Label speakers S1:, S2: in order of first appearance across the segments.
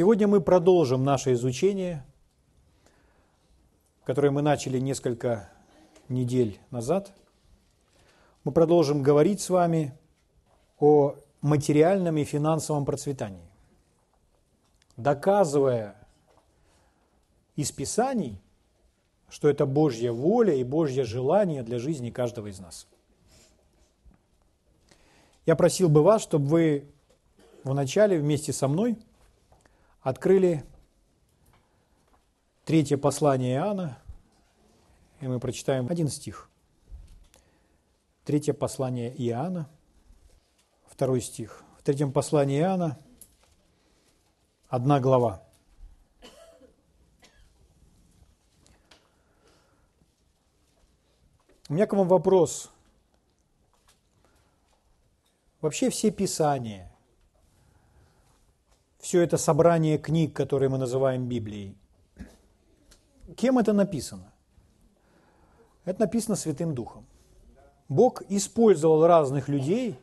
S1: Сегодня мы продолжим наше изучение, которое мы начали несколько недель назад. Мы продолжим говорить с вами о материальном и финансовом процветании, доказывая из Писаний, что это Божья воля и Божье желание для жизни каждого из нас. Я просил бы вас, чтобы вы вначале вместе со мной – открыли третье послание Иоанна, и мы прочитаем один стих. Третье послание Иоанна, второй стих. В третьем послании Иоанна одна глава. У меня к вам вопрос. Вообще все Писания, все это собрание книг, которые мы называем Библией. Кем это написано? Это написано Святым Духом. Бог использовал разных людей,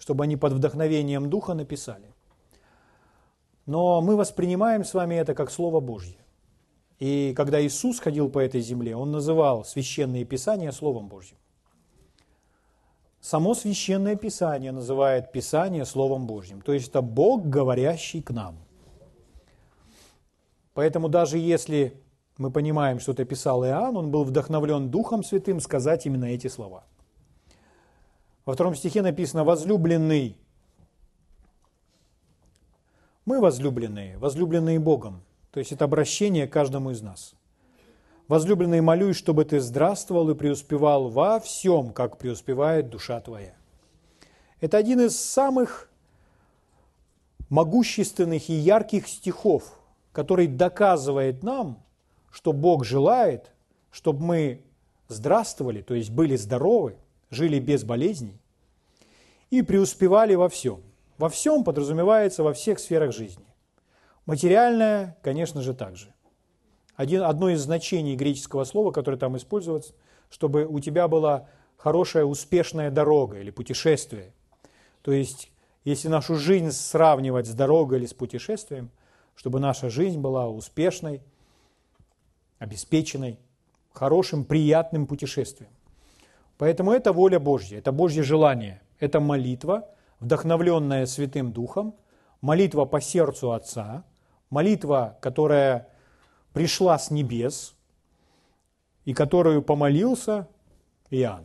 S1: чтобы они под вдохновением Духа написали. Но мы воспринимаем с вами это как Слово Божье. И когда Иисус ходил по этой земле, Он называл священные писания Словом Божьим. Само Священное Писание называет Писание Словом Божьим. То есть это Бог, говорящий к нам. Поэтому даже если мы понимаем, что это писал Иоанн, он был вдохновлен Духом Святым сказать именно эти слова. Во втором стихе написано «возлюбленный». Мы возлюбленные, возлюбленные Богом. То есть это обращение к каждому из нас. Возлюбленный, молюсь, чтобы ты здравствовал и преуспевал во всем, как преуспевает душа твоя. Это один из самых могущественных и ярких стихов, который доказывает нам, что Бог желает, чтобы мы здравствовали, то есть были здоровы, жили без болезней и преуспевали во всем. Во всем подразумевается во всех сферах жизни. Материальное, конечно же, также один, одно из значений греческого слова, которое там используется, чтобы у тебя была хорошая, успешная дорога или путешествие. То есть, если нашу жизнь сравнивать с дорогой или с путешествием, чтобы наша жизнь была успешной, обеспеченной, хорошим, приятным путешествием. Поэтому это воля Божья, это Божье желание, это молитва, вдохновленная Святым Духом, молитва по сердцу Отца, молитва, которая пришла с небес, и которую помолился Иоанн.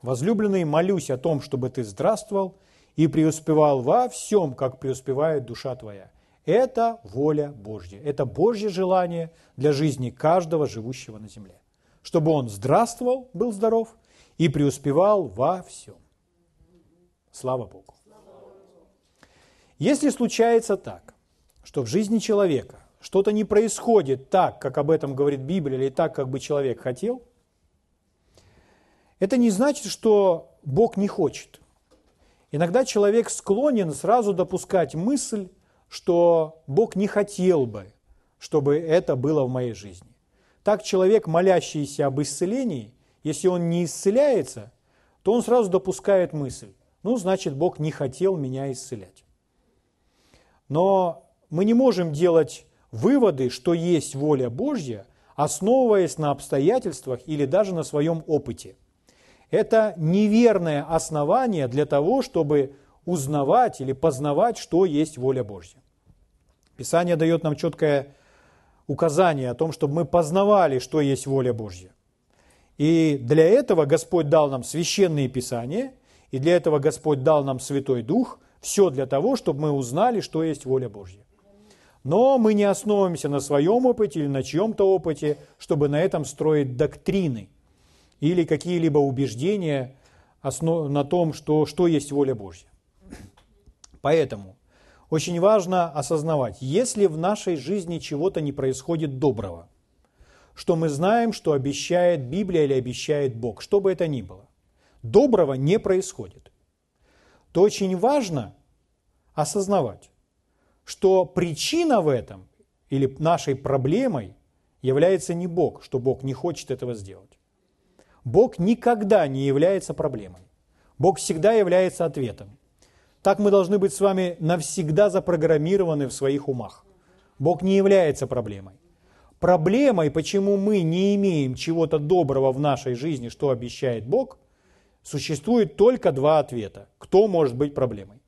S1: Возлюбленный, молюсь о том, чтобы ты здравствовал и преуспевал во всем, как преуспевает душа твоя. Это воля Божья, это Божье желание для жизни каждого живущего на земле. Чтобы он здравствовал, был здоров и преуспевал во всем. Слава Богу. Если случается так, что в жизни человека что-то не происходит так, как об этом говорит Библия, или так, как бы человек хотел, это не значит, что Бог не хочет. Иногда человек склонен сразу допускать мысль, что Бог не хотел бы, чтобы это было в моей жизни. Так человек, молящийся об исцелении, если он не исцеляется, то он сразу допускает мысль, ну, значит, Бог не хотел меня исцелять. Но мы не можем делать выводы, что есть воля Божья, основываясь на обстоятельствах или даже на своем опыте. Это неверное основание для того, чтобы узнавать или познавать, что есть воля Божья. Писание дает нам четкое указание о том, чтобы мы познавали, что есть воля Божья. И для этого Господь дал нам священные писания, и для этого Господь дал нам Святой Дух, все для того, чтобы мы узнали, что есть воля Божья. Но мы не основываемся на своем опыте или на чьем-то опыте, чтобы на этом строить доктрины или какие-либо убеждения на том, что, что есть воля Божья. Поэтому очень важно осознавать, если в нашей жизни чего-то не происходит доброго, что мы знаем, что обещает Библия или обещает Бог, что бы это ни было, доброго не происходит, то очень важно осознавать, что причина в этом или нашей проблемой является не Бог, что Бог не хочет этого сделать. Бог никогда не является проблемой. Бог всегда является ответом. Так мы должны быть с вами навсегда запрограммированы в своих умах. Бог не является проблемой. Проблемой, почему мы не имеем чего-то доброго в нашей жизни, что обещает Бог, существует только два ответа. Кто может быть проблемой?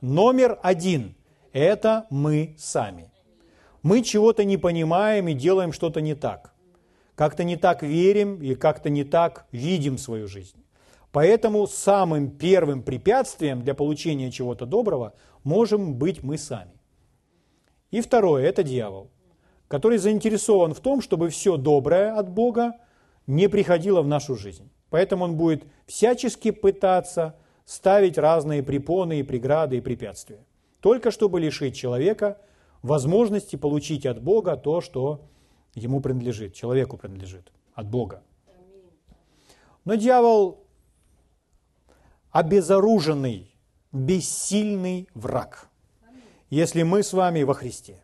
S1: Номер один – это мы сами. Мы чего-то не понимаем и делаем что-то не так. Как-то не так верим и как-то не так видим свою жизнь. Поэтому самым первым препятствием для получения чего-то доброго можем быть мы сами. И второе – это дьявол, который заинтересован в том, чтобы все доброе от Бога не приходило в нашу жизнь. Поэтому он будет всячески пытаться ставить разные препоны и преграды и препятствия, только чтобы лишить человека возможности получить от Бога то, что ему принадлежит, человеку принадлежит от Бога. Но дьявол обезоруженный, бессильный враг, если мы с вами во Христе.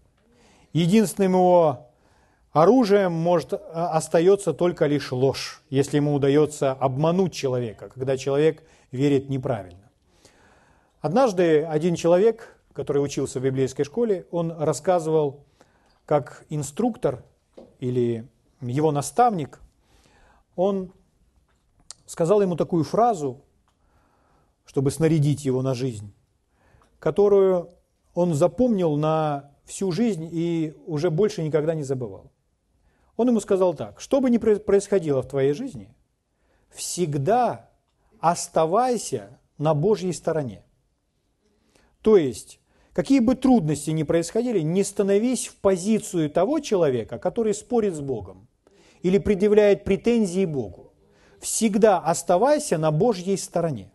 S1: Единственным его оружием может а, остается только лишь ложь, если ему удается обмануть человека, когда человек верит неправильно. Однажды один человек, который учился в библейской школе, он рассказывал, как инструктор или его наставник, он сказал ему такую фразу, чтобы снарядить его на жизнь, которую он запомнил на всю жизнь и уже больше никогда не забывал. Он ему сказал так, что бы ни происходило в твоей жизни, всегда оставайся на Божьей стороне. То есть, какие бы трудности ни происходили, не становись в позицию того человека, который спорит с Богом или предъявляет претензии Богу. Всегда оставайся на Божьей стороне.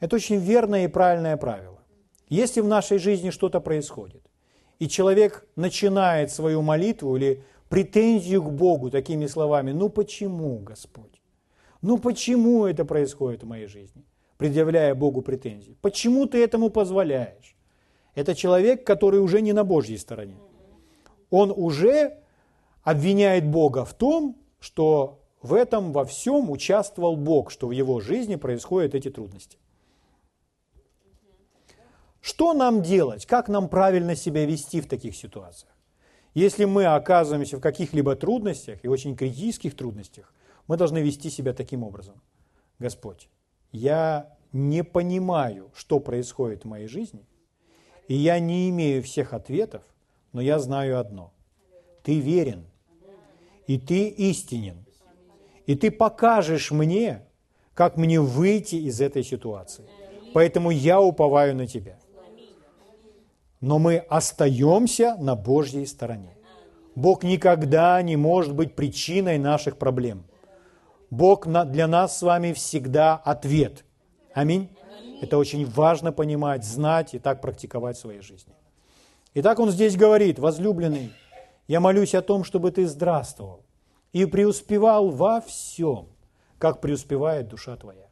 S1: Это очень верное и правильное правило. Если в нашей жизни что-то происходит, и человек начинает свою молитву или претензию к Богу такими словами, ну почему, Господь? Ну почему это происходит в моей жизни? Предъявляя Богу претензии. Почему ты этому позволяешь? Это человек, который уже не на Божьей стороне. Он уже обвиняет Бога в том, что в этом во всем участвовал Бог, что в его жизни происходят эти трудности. Что нам делать? Как нам правильно себя вести в таких ситуациях? Если мы оказываемся в каких-либо трудностях и очень критических трудностях, мы должны вести себя таким образом. Господь, я не понимаю, что происходит в моей жизни, и я не имею всех ответов, но я знаю одно. Ты верен, и ты истинен, и ты покажешь мне, как мне выйти из этой ситуации. Поэтому я уповаю на тебя но мы остаемся на Божьей стороне. Бог никогда не может быть причиной наших проблем. Бог для нас с вами всегда ответ. Аминь. Это очень важно понимать, знать и так практиковать в своей жизни. Итак, он здесь говорит, возлюбленный, я молюсь о том, чтобы ты здравствовал и преуспевал во всем, как преуспевает душа твоя.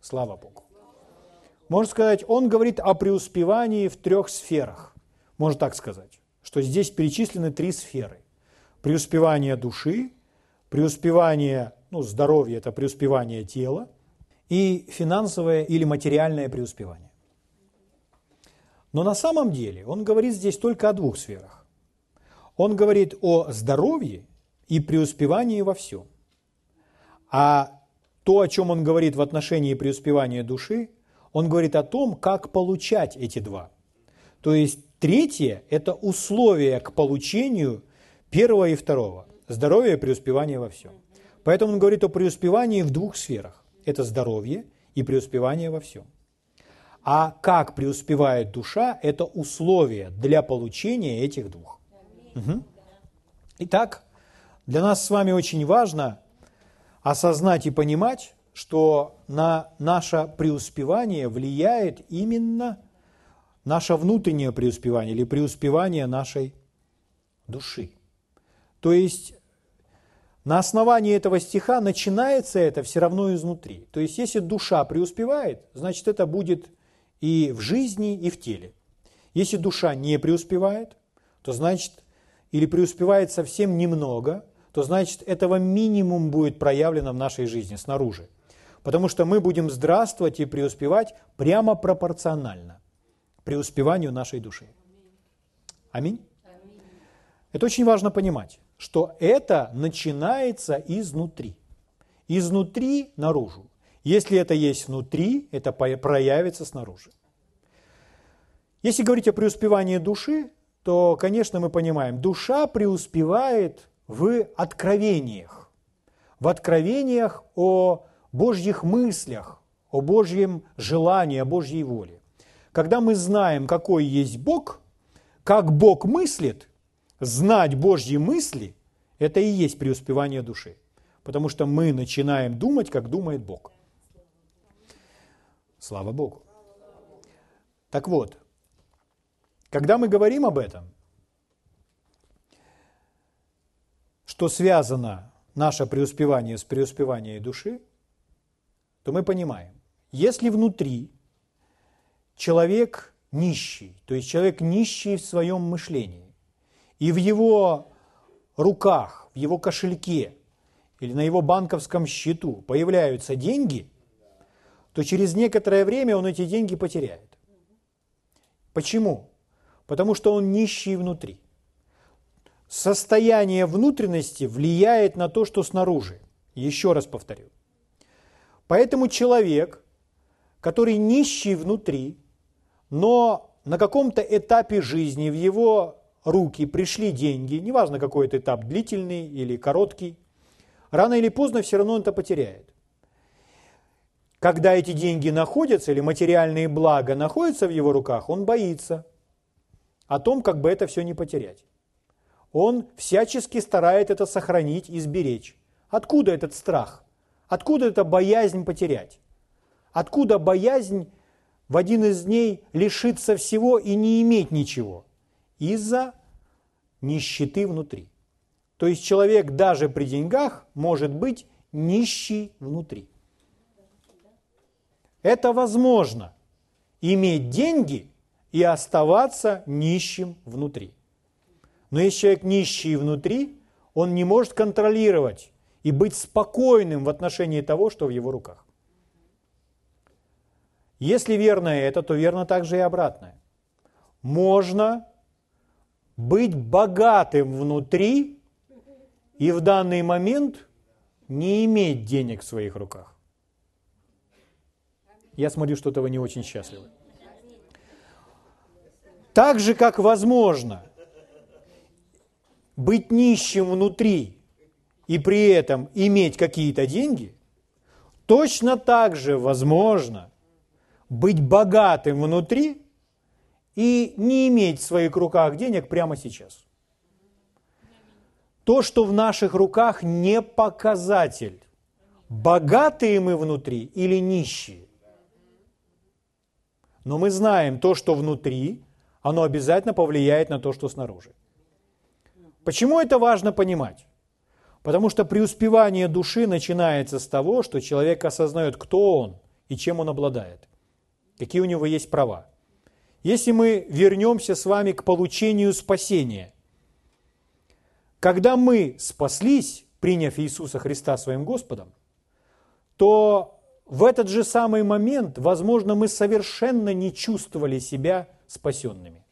S1: Слава Богу. Можно сказать, он говорит о преуспевании в трех сферах. Можно так сказать, что здесь перечислены три сферы. Преуспевание души, преуспевание, ну, здоровье – это преуспевание тела, и финансовое или материальное преуспевание. Но на самом деле он говорит здесь только о двух сферах. Он говорит о здоровье и преуспевании во всем. А то, о чем он говорит в отношении преуспевания души – он говорит о том, как получать эти два. То есть третье – это условие к получению первого и второго. Здоровье и преуспевание во всем. Поэтому он говорит о преуспевании в двух сферах. Это здоровье и преуспевание во всем. А как преуспевает душа – это условие для получения этих двух. Угу. Итак, для нас с вами очень важно осознать и понимать, что на наше преуспевание влияет именно наше внутреннее преуспевание или преуспевание нашей души. То есть на основании этого стиха начинается это все равно изнутри. То есть если душа преуспевает, значит это будет и в жизни, и в теле. Если душа не преуспевает, то значит, или преуспевает совсем немного, то значит этого минимум будет проявлено в нашей жизни снаружи. Потому что мы будем здравствовать и преуспевать прямо пропорционально преуспеванию нашей души. Аминь. Это очень важно понимать, что это начинается изнутри. Изнутри наружу. Если это есть внутри, это проявится снаружи. Если говорить о преуспевании души, то, конечно, мы понимаем, душа преуспевает в откровениях. В откровениях о Божьих мыслях, о Божьем желании, о Божьей воле. Когда мы знаем, какой есть Бог, как Бог мыслит, знать Божьи мысли – это и есть преуспевание души. Потому что мы начинаем думать, как думает Бог. Слава Богу. Так вот, когда мы говорим об этом, что связано наше преуспевание с преуспеванием души, то мы понимаем, если внутри человек нищий, то есть человек нищий в своем мышлении, и в его руках, в его кошельке или на его банковском счету появляются деньги, то через некоторое время он эти деньги потеряет. Почему? потому что он нищий внутри. Состояние внутренности влияет на то, что снаружи. Еще раз повторю. Поэтому человек, который нищий внутри, но на каком-то этапе жизни в его руки пришли деньги, неважно какой это этап, длительный или короткий, рано или поздно все равно он это потеряет. Когда эти деньги находятся или материальные блага находятся в его руках, он боится – о том, как бы это все не потерять. Он всячески старает это сохранить и сберечь. Откуда этот страх? Откуда эта боязнь потерять? Откуда боязнь в один из дней лишиться всего и не иметь ничего? Из-за нищеты внутри. То есть человек даже при деньгах может быть нищий внутри. Это возможно. Иметь деньги и оставаться нищим внутри. Но если человек нищий внутри, он не может контролировать и быть спокойным в отношении того, что в его руках. Если верно это, то верно также и обратное. Можно быть богатым внутри и в данный момент не иметь денег в своих руках. Я смотрю, что-то вы не очень счастливы. Так же, как возможно быть нищим внутри и при этом иметь какие-то деньги, точно так же возможно быть богатым внутри и не иметь в своих руках денег прямо сейчас. То, что в наших руках, не показатель, богатые мы внутри или нищие. Но мы знаем то, что внутри – оно обязательно повлияет на то, что снаружи. Почему это важно понимать? Потому что преуспевание души начинается с того, что человек осознает, кто он и чем он обладает, какие у него есть права. Если мы вернемся с вами к получению спасения, когда мы спаслись, приняв Иисуса Христа своим Господом, то в этот же самый момент, возможно, мы совершенно не чувствовали себя спасенными.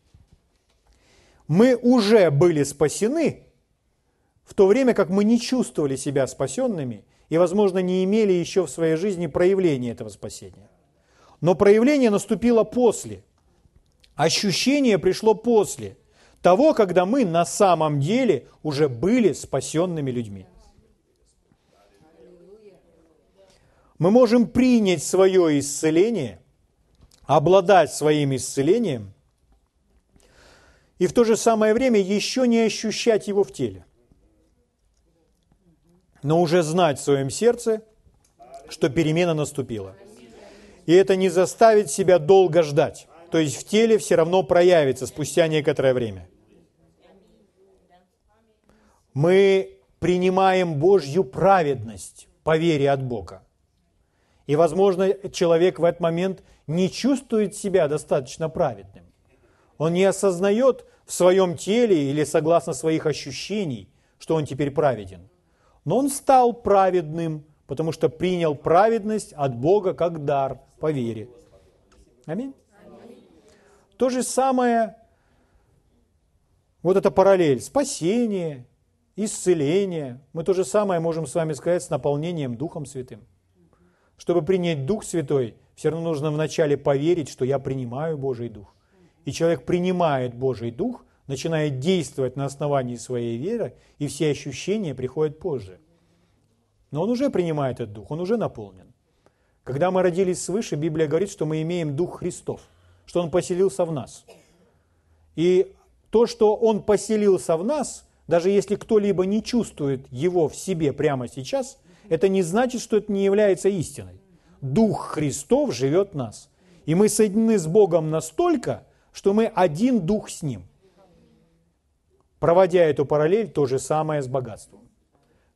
S1: Мы уже были спасены, в то время как мы не чувствовали себя спасенными и, возможно, не имели еще в своей жизни проявления этого спасения. Но проявление наступило после. Ощущение пришло после того, когда мы на самом деле уже были спасенными людьми. Мы можем принять свое исцеление обладать своим исцелением и в то же самое время еще не ощущать его в теле, но уже знать в своем сердце, что перемена наступила. И это не заставит себя долго ждать. То есть в теле все равно проявится спустя некоторое время. Мы принимаем Божью праведность по вере от Бога. И, возможно, человек в этот момент не чувствует себя достаточно праведным. Он не осознает в своем теле или согласно своих ощущений, что он теперь праведен. Но он стал праведным, потому что принял праведность от Бога как дар по вере. Аминь. То же самое Вот это параллель. Спасение, исцеление. Мы то же самое можем с вами сказать с наполнением Духом Святым. Чтобы принять Дух Святой, все равно нужно вначале поверить, что я принимаю Божий Дух. И человек принимает Божий Дух, начинает действовать на основании своей веры, и все ощущения приходят позже. Но он уже принимает этот Дух, он уже наполнен. Когда мы родились свыше, Библия говорит, что мы имеем Дух Христов, что Он поселился в нас. И то, что Он поселился в нас, даже если кто-либо не чувствует Его в себе прямо сейчас, это не значит, что это не является истиной. Дух Христов живет в нас. И мы соединены с Богом настолько, что мы один дух с Ним. Проводя эту параллель, то же самое с богатством.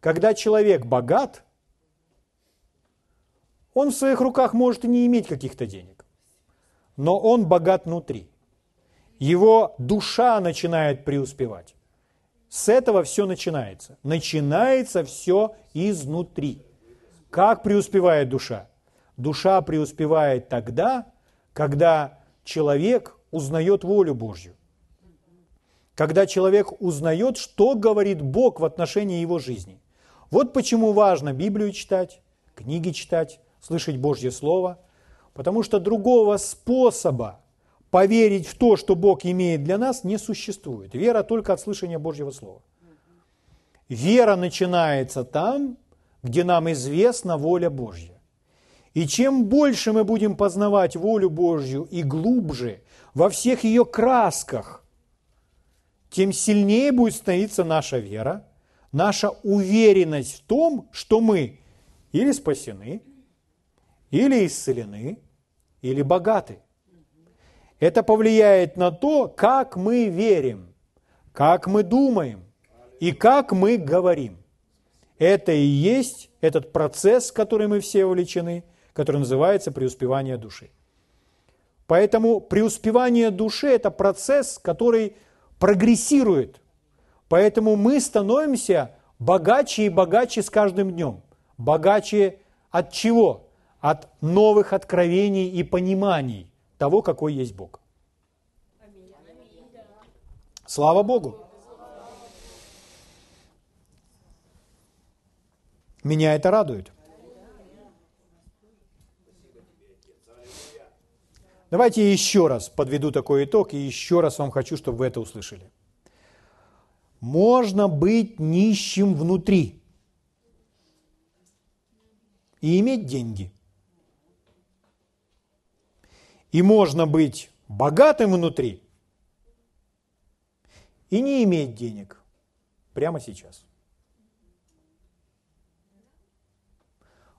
S1: Когда человек богат, он в своих руках может и не иметь каких-то денег, но он богат внутри. Его душа начинает преуспевать. С этого все начинается. Начинается все изнутри. Как преуспевает душа? Душа преуспевает тогда, когда человек узнает волю Божью. Когда человек узнает, что говорит Бог в отношении его жизни. Вот почему важно Библию читать, книги читать, слышать Божье Слово, потому что другого способа поверить в то, что Бог имеет для нас, не существует. Вера только от слышания Божьего Слова. Вера начинается там, где нам известна воля Божья. И чем больше мы будем познавать волю Божью и глубже во всех ее красках, тем сильнее будет становиться наша вера, наша уверенность в том, что мы или спасены, или исцелены, или богаты. Это повлияет на то, как мы верим, как мы думаем и как мы говорим. Это и есть этот процесс, в который мы все увлечены, который называется преуспевание души. Поэтому преуспевание души – это процесс, который прогрессирует. Поэтому мы становимся богаче и богаче с каждым днем. Богаче от чего? От новых откровений и пониманий того, какой есть Бог. Слава Богу! Меня это радует. Давайте еще раз подведу такой итог и еще раз вам хочу, чтобы вы это услышали. Можно быть нищим внутри и иметь деньги. И можно быть богатым внутри и не иметь денег прямо сейчас.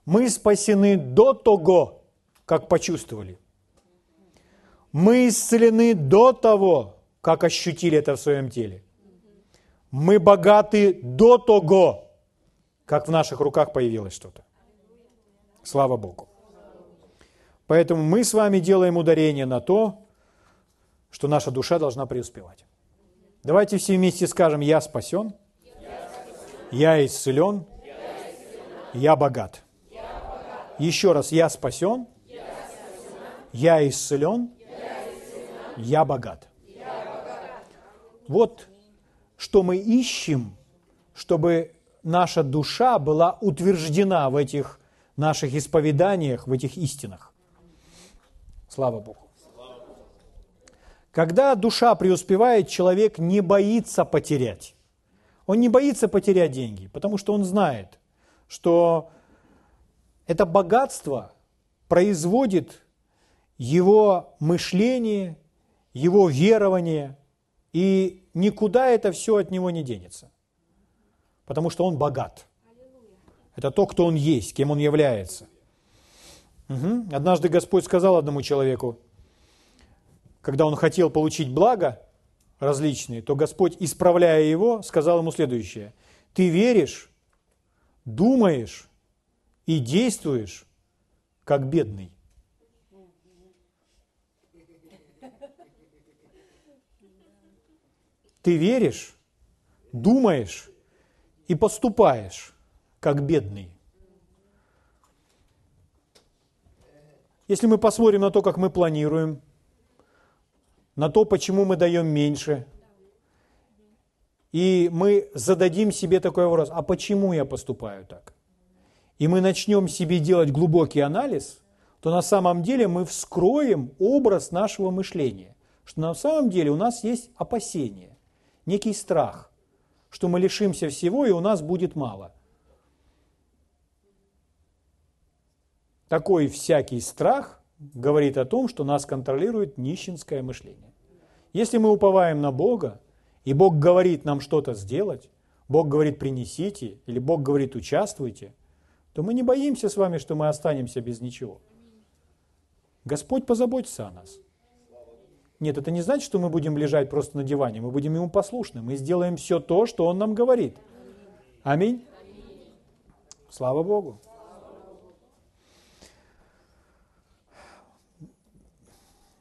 S1: Мы спасены до того, как почувствовали. Мы исцелены до того, как ощутили это в своем теле. Мы богаты до того, как в наших руках появилось что-то. Слава Богу. Поэтому мы с вами делаем ударение на то, что наша душа должна преуспевать. Давайте все вместе скажем, я спасен, я исцелен, я богат. Еще раз, я спасен, я исцелен, я богат. Вот что мы ищем, чтобы наша душа была утверждена в этих наших исповеданиях, в этих истинах. Слава Богу. Когда душа преуспевает, человек не боится потерять. Он не боится потерять деньги, потому что он знает, что это богатство производит его мышление, его верование, и никуда это все от него не денется. Потому что он богат. Это то, кто он есть, кем он является. Угу. Однажды Господь сказал одному человеку, когда он хотел получить благо различные, то Господь, исправляя его, сказал ему следующее. Ты веришь, думаешь и действуешь, как бедный. Ты веришь, думаешь и поступаешь, как бедный. Если мы посмотрим на то, как мы планируем, на то, почему мы даем меньше, и мы зададим себе такой вопрос, а почему я поступаю так? И мы начнем себе делать глубокий анализ, то на самом деле мы вскроем образ нашего мышления, что на самом деле у нас есть опасение, некий страх, что мы лишимся всего и у нас будет мало. Такой всякий страх говорит о том, что нас контролирует нищенское мышление. Если мы уповаем на Бога, и Бог говорит нам что-то сделать, Бог говорит принесите, или Бог говорит участвуйте, то мы не боимся с вами, что мы останемся без ничего. Господь позаботится о нас. Нет, это не значит, что мы будем лежать просто на диване, мы будем Ему послушны, мы сделаем все то, что Он нам говорит. Аминь. Слава Богу.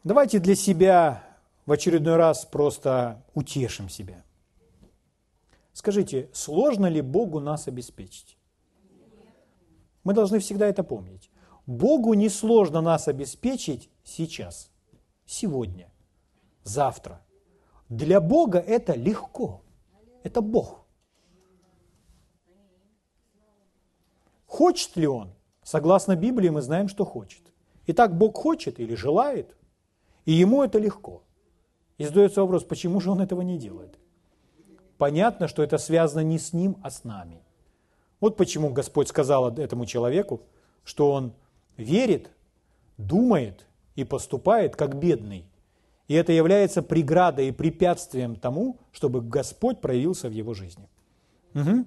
S1: Давайте для себя в очередной раз просто утешим себя. Скажите, сложно ли Богу нас обеспечить? Мы должны всегда это помнить. Богу не сложно нас обеспечить сейчас, сегодня, завтра. Для Бога это легко. Это Бог. Хочет ли Он? Согласно Библии мы знаем, что хочет. Итак, Бог хочет или желает, и Ему это легко. И задается вопрос, почему же он этого не делает? Понятно, что это связано не с ним, а с нами. Вот почему Господь сказал этому человеку, что он верит, думает и поступает как бедный. И это является преградой и препятствием тому, чтобы Господь проявился в его жизни. Угу.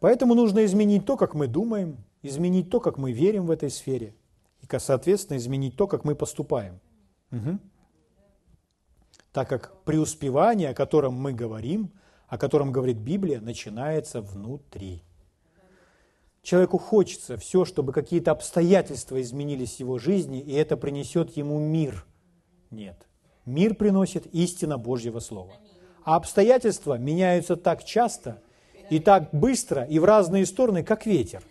S1: Поэтому нужно изменить то, как мы думаем, изменить то, как мы верим в этой сфере, и, соответственно, изменить то, как мы поступаем. Угу так как преуспевание, о котором мы говорим, о котором говорит Библия, начинается внутри. Человеку хочется все, чтобы какие-то обстоятельства изменились в его жизни, и это принесет ему мир. Нет. Мир приносит истина Божьего Слова. А обстоятельства меняются так часто и так быстро и в разные стороны, как ветер.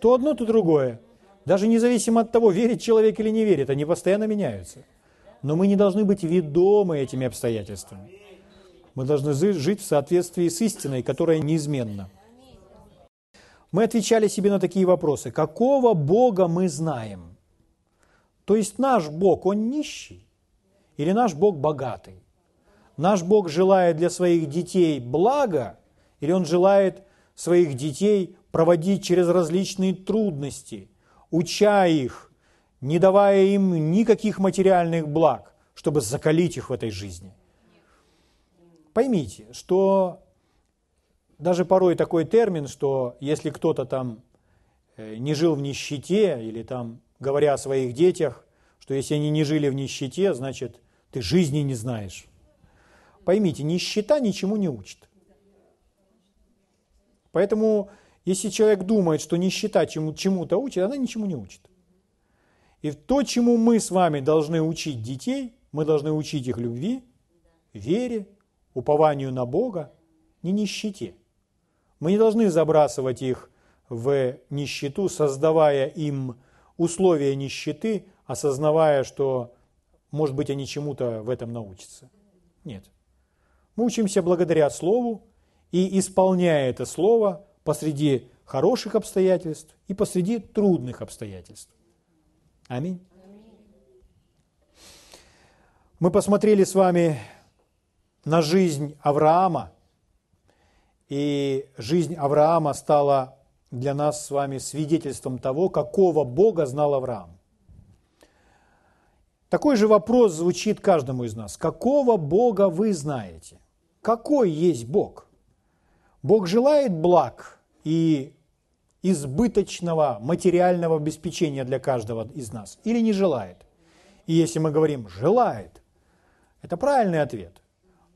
S1: То одно, то другое. Даже независимо от того, верит человек или не верит, они постоянно меняются – но мы не должны быть ведомы этими обстоятельствами. Мы должны жить в соответствии с истиной, которая неизменна. Мы отвечали себе на такие вопросы. Какого Бога мы знаем? То есть наш Бог, Он нищий? Или наш Бог богатый? Наш Бог желает для своих детей блага? Или Он желает своих детей проводить через различные трудности, уча их, не давая им никаких материальных благ, чтобы закалить их в этой жизни. Поймите, что даже порой такой термин, что если кто-то там э, не жил в нищете, или там, говоря о своих детях, что если они не жили в нищете, значит, ты жизни не знаешь. Поймите, нищета ничему не учит. Поэтому, если человек думает, что нищета чему-то учит, она ничему не учит. И то, чему мы с вами должны учить детей, мы должны учить их любви, вере, упованию на Бога, не нищете. Мы не должны забрасывать их в нищету, создавая им условия нищеты, осознавая, что, может быть, они чему-то в этом научатся. Нет. Мы учимся благодаря Слову и исполняя это Слово посреди хороших обстоятельств и посреди трудных обстоятельств. Аминь. Мы посмотрели с вами на жизнь Авраама, и жизнь Авраама стала для нас с вами свидетельством того, какого Бога знал Авраам. Такой же вопрос звучит каждому из нас. Какого Бога вы знаете? Какой есть Бог? Бог желает благ и избыточного материального обеспечения для каждого из нас или не желает? И если мы говорим «желает», это правильный ответ.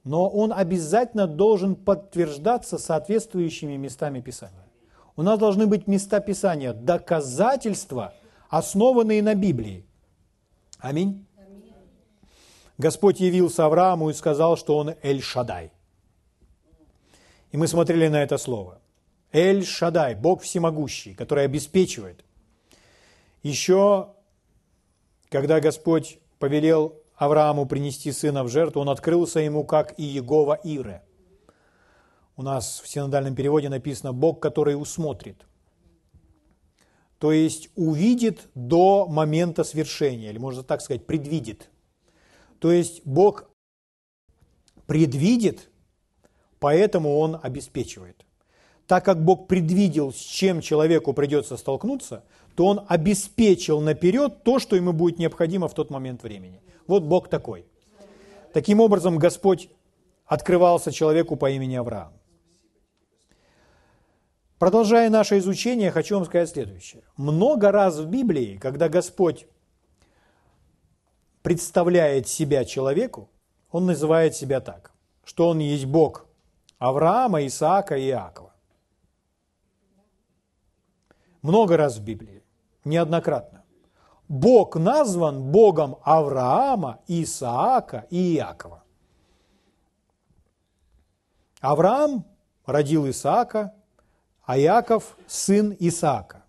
S1: Но он обязательно должен подтверждаться соответствующими местами Писания. У нас должны быть места Писания, доказательства, основанные на Библии. Аминь. Господь явился Аврааму и сказал, что он Эль-Шадай. И мы смотрели на это слово. Эль-Шадай, Бог всемогущий, который обеспечивает. Еще, когда Господь повелел Аврааму принести сына в жертву, он открылся ему как и Егова Ире. у нас в синодальном переводе написано «Бог, который усмотрит». То есть увидит до момента свершения, или можно так сказать, предвидит. То есть Бог предвидит, поэтому Он обеспечивает. Так как Бог предвидел, с чем человеку придется столкнуться, то Он обеспечил наперед то, что ему будет необходимо в тот момент времени. Вот Бог такой. Таким образом, Господь открывался человеку по имени Авраам. Продолжая наше изучение, хочу вам сказать следующее. Много раз в Библии, когда Господь представляет себя человеку, Он называет себя так, что Он есть Бог Авраама, Исаака и Иакова. Много раз в Библии, неоднократно. Бог назван Богом Авраама, Исаака и Иакова. Авраам родил Исаака, а Иаков – сын Исаака.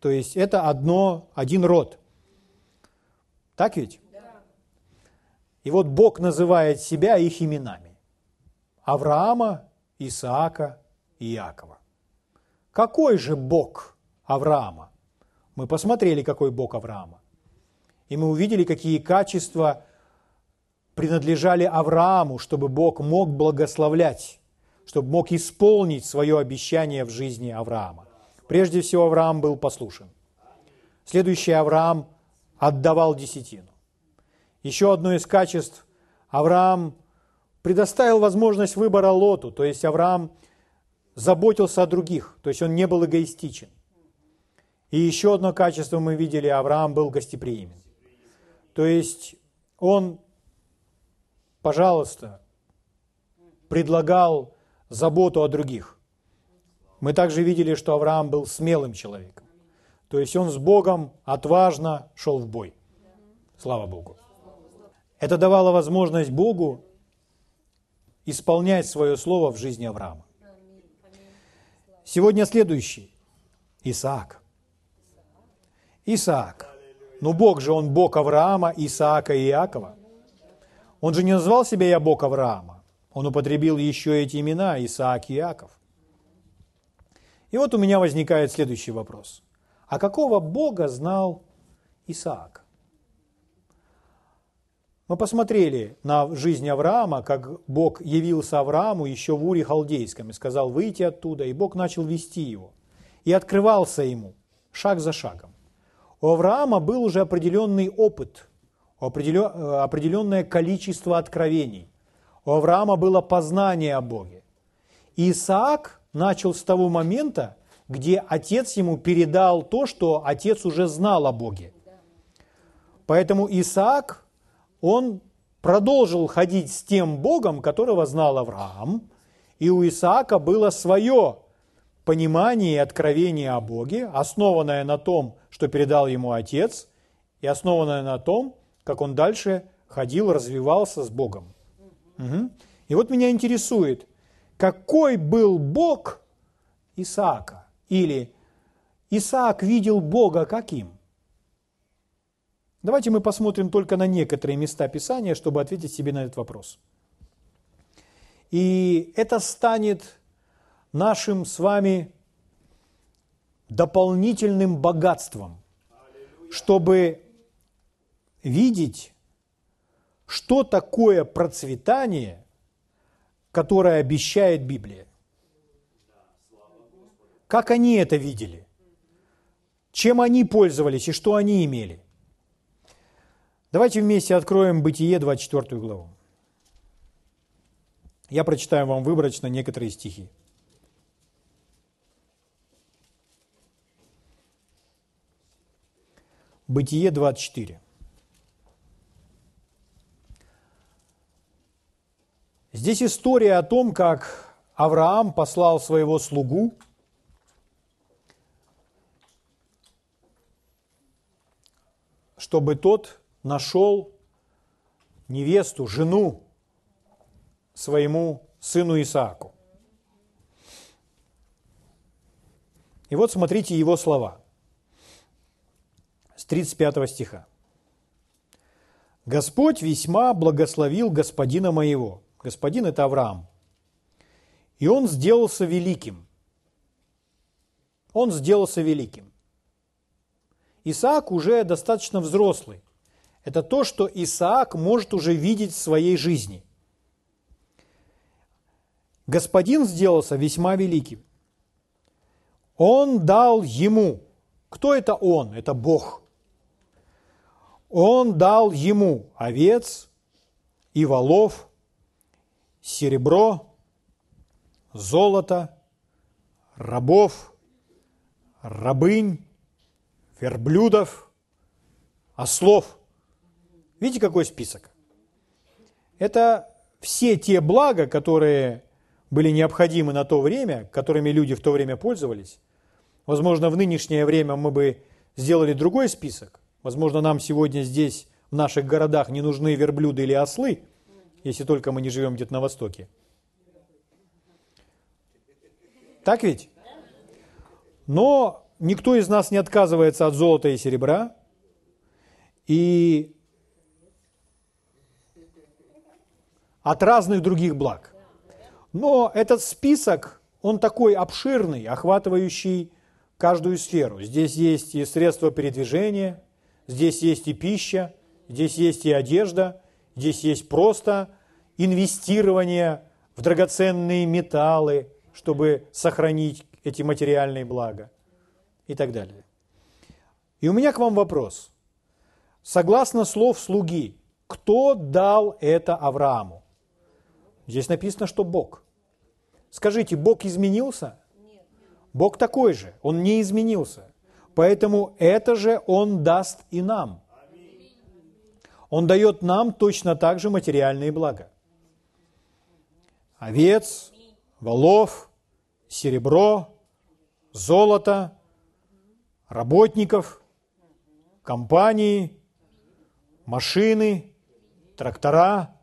S1: То есть это одно, один род. Так ведь? И вот Бог называет себя их именами. Авраама, Исаака и Иакова. Какой же Бог Авраама? Мы посмотрели, какой Бог Авраама. И мы увидели, какие качества принадлежали Аврааму, чтобы Бог мог благословлять чтобы мог исполнить свое обещание в жизни Авраама. Прежде всего, Авраам был послушен. Следующий Авраам отдавал десятину. Еще одно из качеств – Авраам предоставил возможность выбора Лоту, то есть Авраам заботился о других, то есть он не был эгоистичен. И еще одно качество мы видели – Авраам был гостеприимен. То есть он, пожалуйста, предлагал заботу о других. Мы также видели, что Авраам был смелым человеком. То есть он с Богом отважно шел в бой. Слава Богу. Это давало возможность Богу исполнять свое слово в жизни Авраама. Сегодня следующий. Исаак. Исаак. Ну, Бог же, он Бог Авраама, Исаака и Иакова. Он же не назвал себя «Я Бог Авраама». Он употребил еще эти имена Исаак и Иаков. И вот у меня возникает следующий вопрос. А какого Бога знал Исаак? Мы посмотрели на жизнь Авраама, как Бог явился Аврааму еще в Уре Халдейском и сказал выйти оттуда, и Бог начал вести его. И открывался ему шаг за шагом. У Авраама был уже определенный опыт, определенное количество откровений. У Авраама было познание о Боге. И Исаак начал с того момента, где отец ему передал то, что отец уже знал о Боге. Поэтому Исаак, он продолжил ходить с тем Богом, которого знал Авраам, и у Исаака было свое понимание и откровение о Боге, основанное на том, что передал ему отец, и основанное на том, как он дальше ходил, развивался с Богом. Угу. И вот меня интересует, какой был Бог Исаака? Или Исаак видел Бога каким? Давайте мы посмотрим только на некоторые места Писания, чтобы ответить себе на этот вопрос. И это станет нашим с вами дополнительным богатством, чтобы видеть что такое процветание, которое обещает Библия. Как они это видели? Чем они пользовались и что они имели? Давайте вместе откроем Бытие, 24 главу. Я прочитаю вам выборочно некоторые стихи. Бытие 24. Здесь история о том, как Авраам послал своего слугу чтобы тот нашел невесту, жену своему сыну Исааку. И вот смотрите его слова с 35 стиха. «Господь весьма благословил господина моего, Господин – это Авраам. И он сделался великим. Он сделался великим. Исаак уже достаточно взрослый. Это то, что Исаак может уже видеть в своей жизни. Господин сделался весьма великим. Он дал ему. Кто это он? Это Бог. Он дал ему овец и волов, серебро, золото, рабов, рабынь, верблюдов, ослов. Видите, какой список? Это все те блага, которые были необходимы на то время, которыми люди в то время пользовались. Возможно, в нынешнее время мы бы сделали другой список. Возможно, нам сегодня здесь, в наших городах, не нужны верблюды или ослы, если только мы не живем где-то на Востоке. Так ведь? Но никто из нас не отказывается от золота и серебра. И от разных других благ. Но этот список, он такой обширный, охватывающий каждую сферу. Здесь есть и средства передвижения, здесь есть и пища, здесь есть и одежда, здесь есть просто инвестирование в драгоценные металлы, чтобы сохранить эти материальные блага и так далее. И у меня к вам вопрос. Согласно слов слуги, кто дал это Аврааму? Здесь написано, что Бог. Скажите, Бог изменился? Бог такой же, Он не изменился. Поэтому это же Он даст и нам. Он дает нам точно так же материальные блага. Овец, волов, серебро, золото, работников, компании, машины, трактора,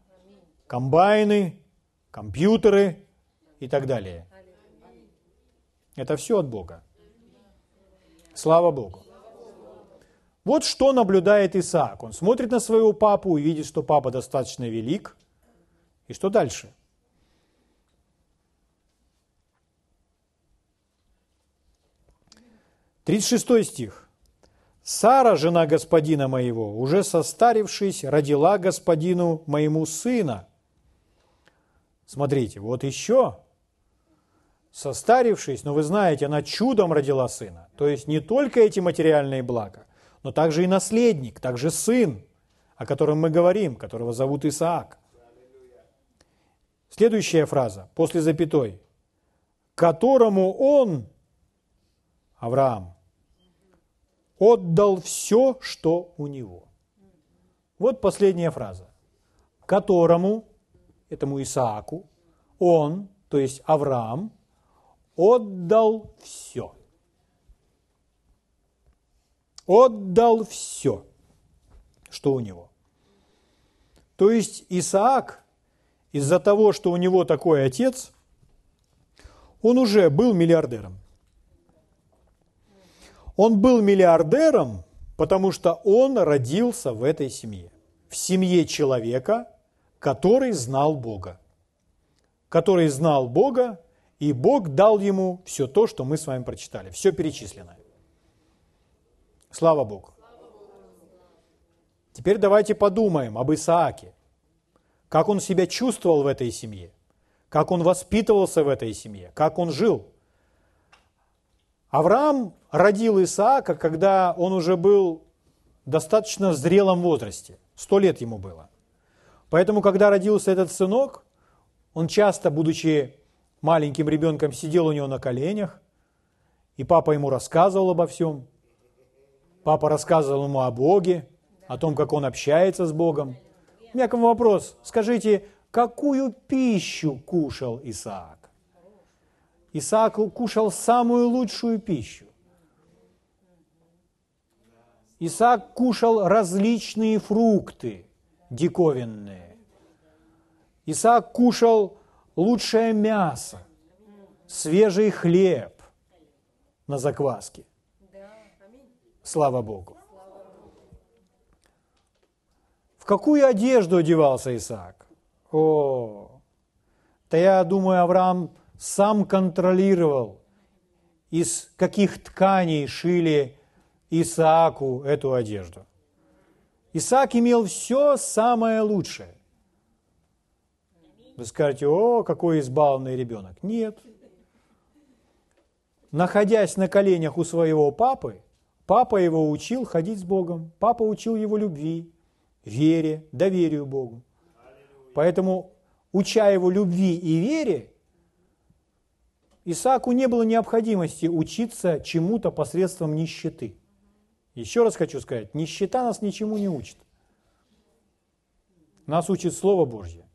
S1: комбайны, компьютеры и так далее. Это все от Бога. Слава Богу. Вот что наблюдает Исаак. Он смотрит на своего папу и видит, что папа достаточно велик. И что дальше? Тридцать шестой стих. Сара, жена господина моего, уже состарившись, родила господину моему сына, Смотрите, вот еще, состарившись, но вы знаете, она чудом родила сына. То есть не только эти материальные блага, но также и наследник, также сын, о котором мы говорим, которого зовут Исаак. Следующая фраза, после запятой. Которому он, Авраам, отдал все, что у него. Вот последняя фраза. Которому этому Исааку, он, то есть Авраам, отдал все. Отдал все, что у него. То есть Исаак, из-за того, что у него такой отец, он уже был миллиардером. Он был миллиардером, потому что он родился в этой семье. В семье человека, который знал Бога. Который знал Бога, и Бог дал ему все то, что мы с вами прочитали. Все перечислено. Слава Богу. Теперь давайте подумаем об Исааке. Как он себя чувствовал в этой семье. Как он воспитывался в этой семье. Как он жил. Авраам родил Исаака, когда он уже был достаточно в зрелом возрасте. Сто лет ему было. Поэтому, когда родился этот сынок, он часто, будучи маленьким ребенком, сидел у него на коленях, и папа ему рассказывал обо всем. Папа рассказывал ему о Боге, о том, как он общается с Богом. У меня к вам вопрос. Скажите, какую пищу кушал Исаак? Исаак кушал самую лучшую пищу. Исаак кушал различные фрукты – диковинные. Исаак кушал лучшее мясо, свежий хлеб на закваске. Слава Богу. В какую одежду одевался Исаак? О, да я думаю, Авраам сам контролировал, из каких тканей шили Исааку эту одежду. Исаак имел все самое лучшее. Вы скажете, о, какой избалованный ребенок. Нет. Находясь на коленях у своего папы, папа его учил ходить с Богом. Папа учил его любви, вере, доверию Богу. Поэтому, уча его любви и вере, Исааку не было необходимости учиться чему-то посредством нищеты. Еще раз хочу сказать, нищета нас ничему не учит. Нас учит Слово Божье.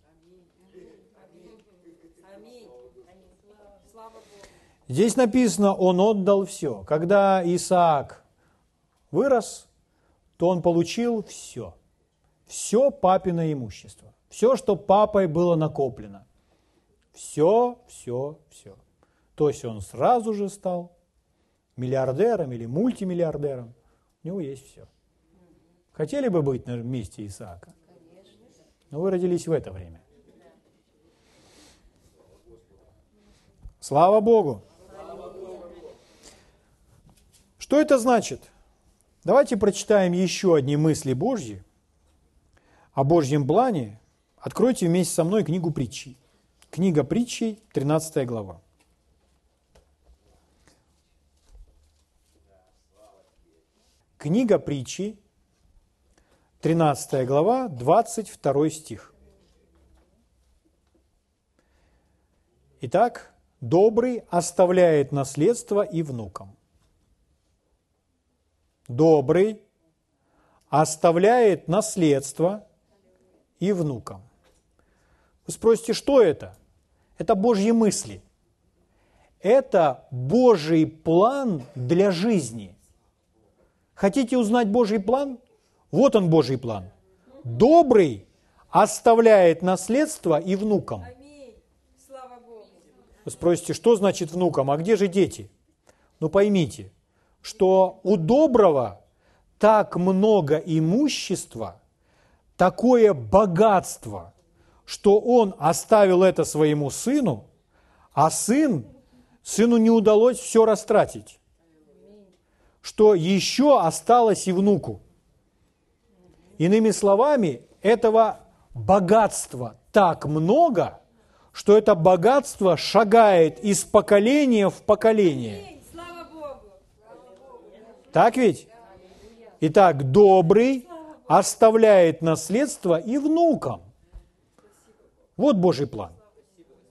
S1: Здесь написано, он отдал все. Когда Исаак вырос, то он получил все. Все папино имущество. Все, что папой было накоплено. Все, все, все. То есть он сразу же стал миллиардером или мультимиллиардером. У него есть все. Хотели бы быть на месте Исаака? Но вы родились в это время. Слава Богу! Что это значит? Давайте прочитаем еще одни мысли Божьи о Божьем плане. Откройте вместе со мной книгу притчи. Книга притчей, 13 глава. Книга притчи, 13 глава, 22 стих. Итак, добрый оставляет наследство и внукам добрый, оставляет наследство и внукам. Вы спросите, что это? Это Божьи мысли. Это Божий план для жизни. Хотите узнать Божий план? Вот он Божий план. Добрый оставляет наследство и внукам. Вы спросите, что значит внукам, а где же дети? Ну поймите, что у доброго так много имущества, такое богатство, что он оставил это своему сыну, а сын, сыну не удалось все растратить, что еще осталось и внуку. Иными словами, этого богатства так много, что это богатство шагает из поколения в поколение – так ведь? Итак, добрый оставляет наследство и внукам. Вот Божий план.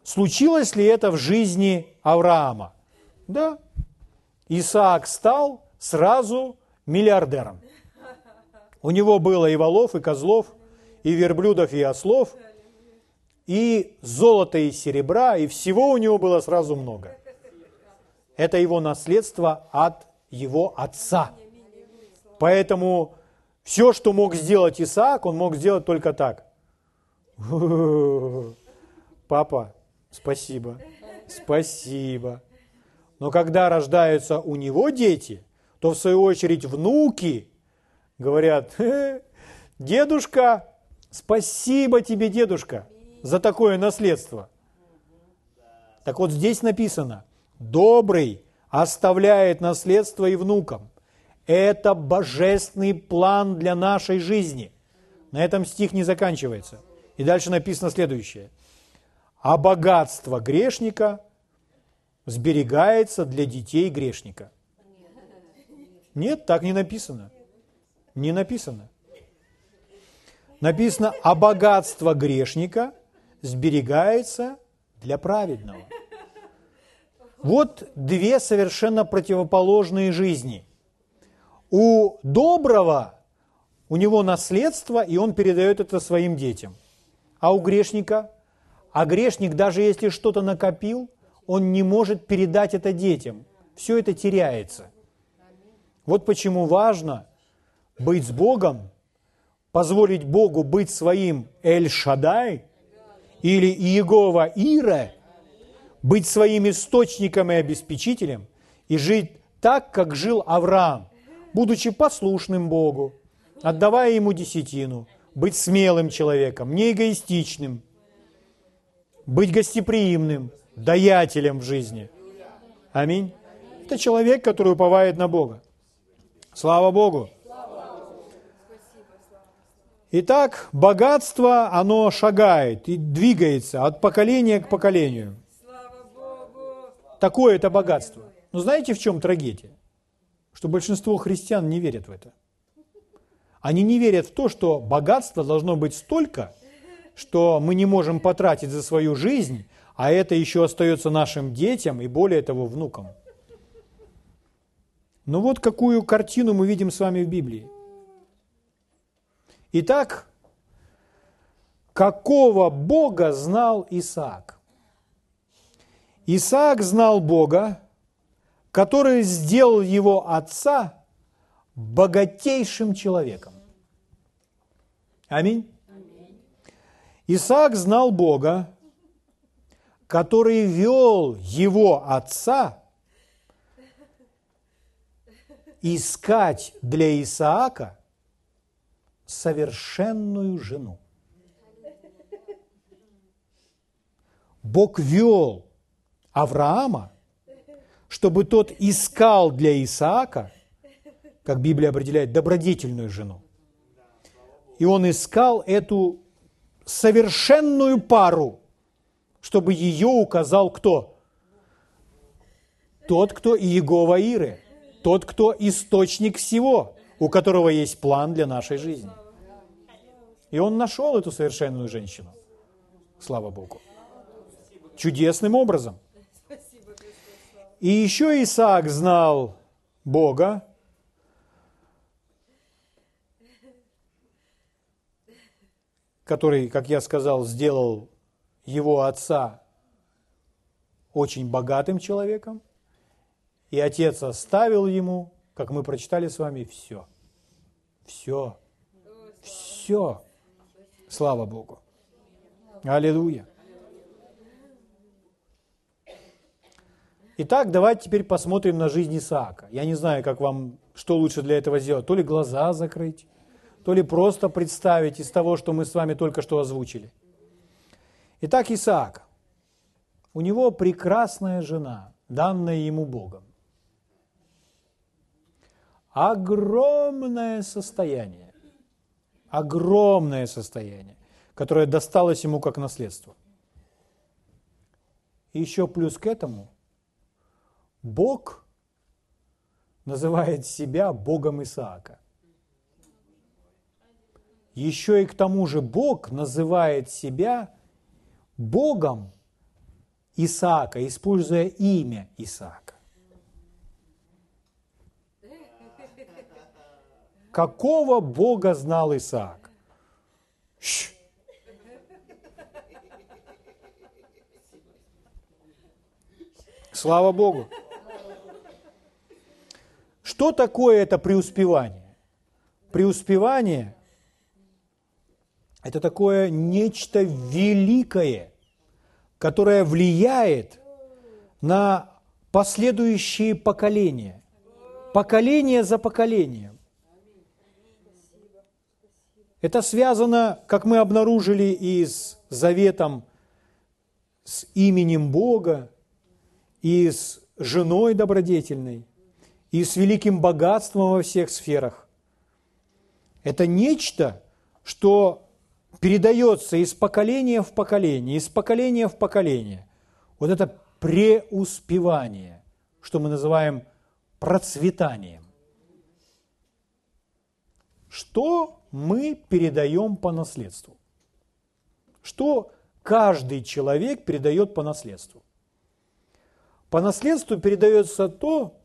S1: Случилось ли это в жизни Авраама? Да. Исаак стал сразу миллиардером. У него было и волов, и козлов, и верблюдов, и ослов, и золота, и серебра, и всего у него было сразу много. Это его наследство от его отца. Поэтому все, что мог сделать Исаак, он мог сделать только так. Папа, спасибо, спасибо. Но когда рождаются у него дети, то в свою очередь внуки говорят, дедушка, спасибо тебе, дедушка, за такое наследство. Так вот здесь написано, добрый оставляет наследство и внукам. Это божественный план для нашей жизни. На этом стих не заканчивается. И дальше написано следующее. А богатство грешника сберегается для детей грешника. Нет, так не написано. Не написано. Написано, а богатство грешника сберегается для праведного. Вот две совершенно противоположные жизни. У доброго у него наследство, и он передает это своим детям. А у грешника? А грешник, даже если что-то накопил, он не может передать это детям. Все это теряется. Вот почему важно быть с Богом, позволить Богу быть своим Эль-Шадай или Иегова Ире – быть своим источником и обеспечителем и жить так, как жил Авраам, будучи послушным Богу, отдавая ему десятину, быть смелым человеком, не эгоистичным, быть гостеприимным, даятелем в жизни. Аминь. Это человек, который уповает на Бога. Слава Богу. Итак, богатство, оно шагает и двигается от поколения к поколению. Такое это богатство. Но знаете, в чем трагедия? Что большинство христиан не верят в это. Они не верят в то, что богатство должно быть столько, что мы не можем потратить за свою жизнь, а это еще остается нашим детям и более того внукам. Ну вот какую картину мы видим с вами в Библии. Итак, какого Бога знал Исаак? Исаак знал Бога, который сделал его отца богатейшим человеком. Аминь. Исаак знал Бога, который вел его отца искать для Исаака совершенную жену. Бог вел Авраама, чтобы тот искал для Исаака, как Библия определяет, добродетельную жену. И он искал эту совершенную пару, чтобы ее указал кто? Тот, кто Иегова Иры, тот, кто источник всего, у которого есть план для нашей жизни. И он нашел эту совершенную женщину. Слава Богу. Чудесным образом. И еще Исаак знал Бога, который, как я сказал, сделал его отца очень богатым человеком, и отец оставил ему, как мы прочитали с вами, все. Все. Все. Слава Богу. Аллилуйя. Итак, давайте теперь посмотрим на жизнь Исаака. Я не знаю, как вам, что лучше для этого сделать. То ли глаза закрыть, то ли просто представить из того, что мы с вами только что озвучили. Итак, Исаак. У него прекрасная жена, данная ему Богом. Огромное состояние. Огромное состояние, которое досталось ему как наследство. И еще плюс к этому – Бог называет себя Богом Исаака. Еще и к тому же Бог называет себя Богом Исаака, используя имя Исаака. Какого Бога знал Исаак? Ш. Слава Богу! Что такое это преуспевание? Преуспевание – это такое нечто великое, которое влияет на последующие поколения, поколение за поколением. Это связано, как мы обнаружили, и с заветом с именем Бога, и с женой добродетельной – и с великим богатством во всех сферах. Это нечто, что передается из поколения в поколение, из поколения в поколение. Вот это преуспевание, что мы называем процветанием. Что мы передаем по наследству? Что каждый человек передает по наследству? По наследству передается то,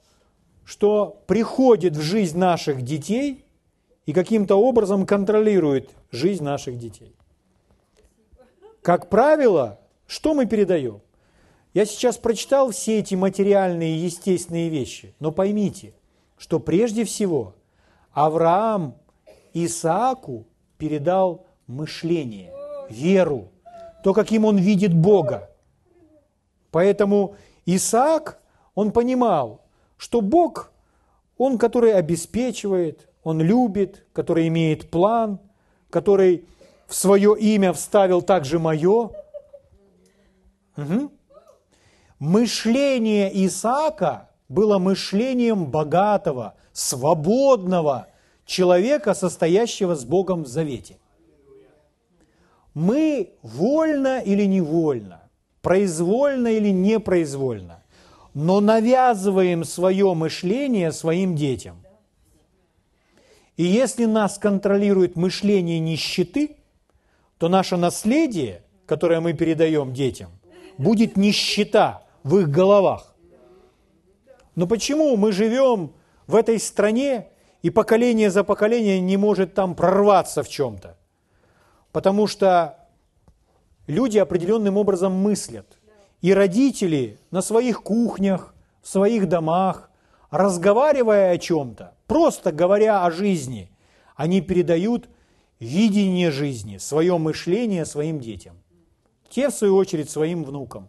S1: что приходит в жизнь наших детей и каким-то образом контролирует жизнь наших детей. Как правило, что мы передаем? Я сейчас прочитал все эти материальные естественные вещи, но поймите, что прежде всего Авраам Исааку передал мышление, веру, то, каким он видит Бога. Поэтому Исаак, он понимал, что Бог, Он, который обеспечивает, Он любит, который имеет план, который в свое имя вставил также мое. Угу. Мышление Исаака было мышлением богатого, свободного человека, состоящего с Богом в завете. Мы вольно или невольно, произвольно или непроизвольно, но навязываем свое мышление своим детям. И если нас контролирует мышление нищеты, то наше наследие, которое мы передаем детям, будет нищета в их головах. Но почему мы живем в этой стране, и поколение за поколением не может там прорваться в чем-то? Потому что люди определенным образом мыслят. И родители на своих кухнях, в своих домах, разговаривая о чем-то, просто говоря о жизни, они передают видение жизни, свое мышление своим детям. Те, в свою очередь, своим внукам.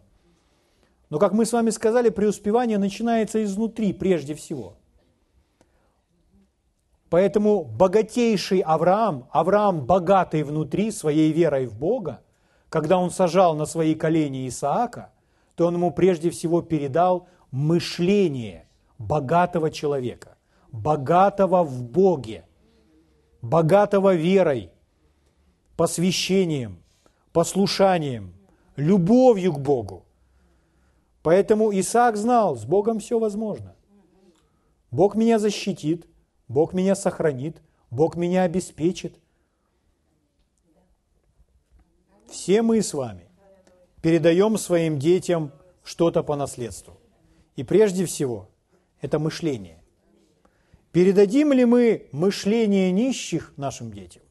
S1: Но, как мы с вами сказали, преуспевание начинается изнутри прежде всего. Поэтому богатейший Авраам, Авраам богатый внутри своей верой в Бога, когда он сажал на свои колени Исаака, то он ему прежде всего передал мышление богатого человека, богатого в Боге, богатого верой, посвящением, послушанием, любовью к Богу. Поэтому Исаак знал, с Богом все возможно. Бог меня защитит, Бог меня сохранит, Бог меня обеспечит. Все мы с вами передаем своим детям что-то по наследству. И прежде всего, это мышление. Передадим ли мы мышление нищих нашим детям?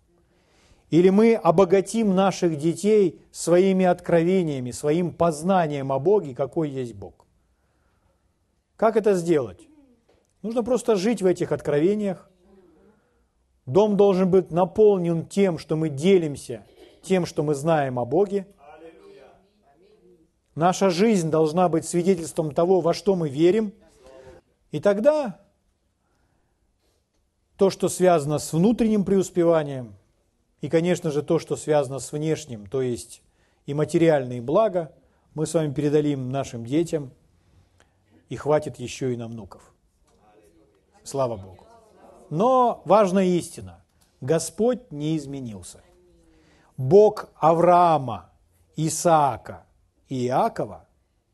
S1: Или мы обогатим наших детей своими откровениями, своим познанием о Боге, какой есть Бог? Как это сделать? Нужно просто жить в этих откровениях. Дом должен быть наполнен тем, что мы делимся, тем, что мы знаем о Боге. Наша жизнь должна быть свидетельством того, во что мы верим. И тогда то, что связано с внутренним преуспеванием, и, конечно же, то, что связано с внешним, то есть и материальные блага, мы с вами передалим нашим детям, и хватит еще и на внуков. Слава Богу. Но важная истина. Господь не изменился. Бог Авраама, Исаака и Иакова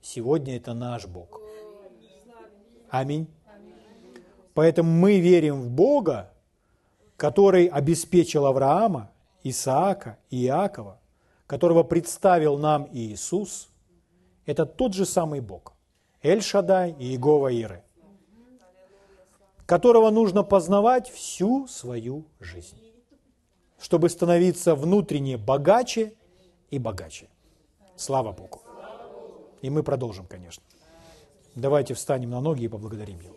S1: сегодня это наш Бог. Аминь. Поэтому мы верим в Бога, который обеспечил Авраама, Исаака и Иакова, которого представил нам Иисус, это тот же самый Бог, Эль-Шадай и Иегова Иры, которого нужно познавать всю свою жизнь, чтобы становиться внутренне богаче и богаче. Слава Богу. И мы продолжим, конечно. Давайте встанем на ноги и поблагодарим Его.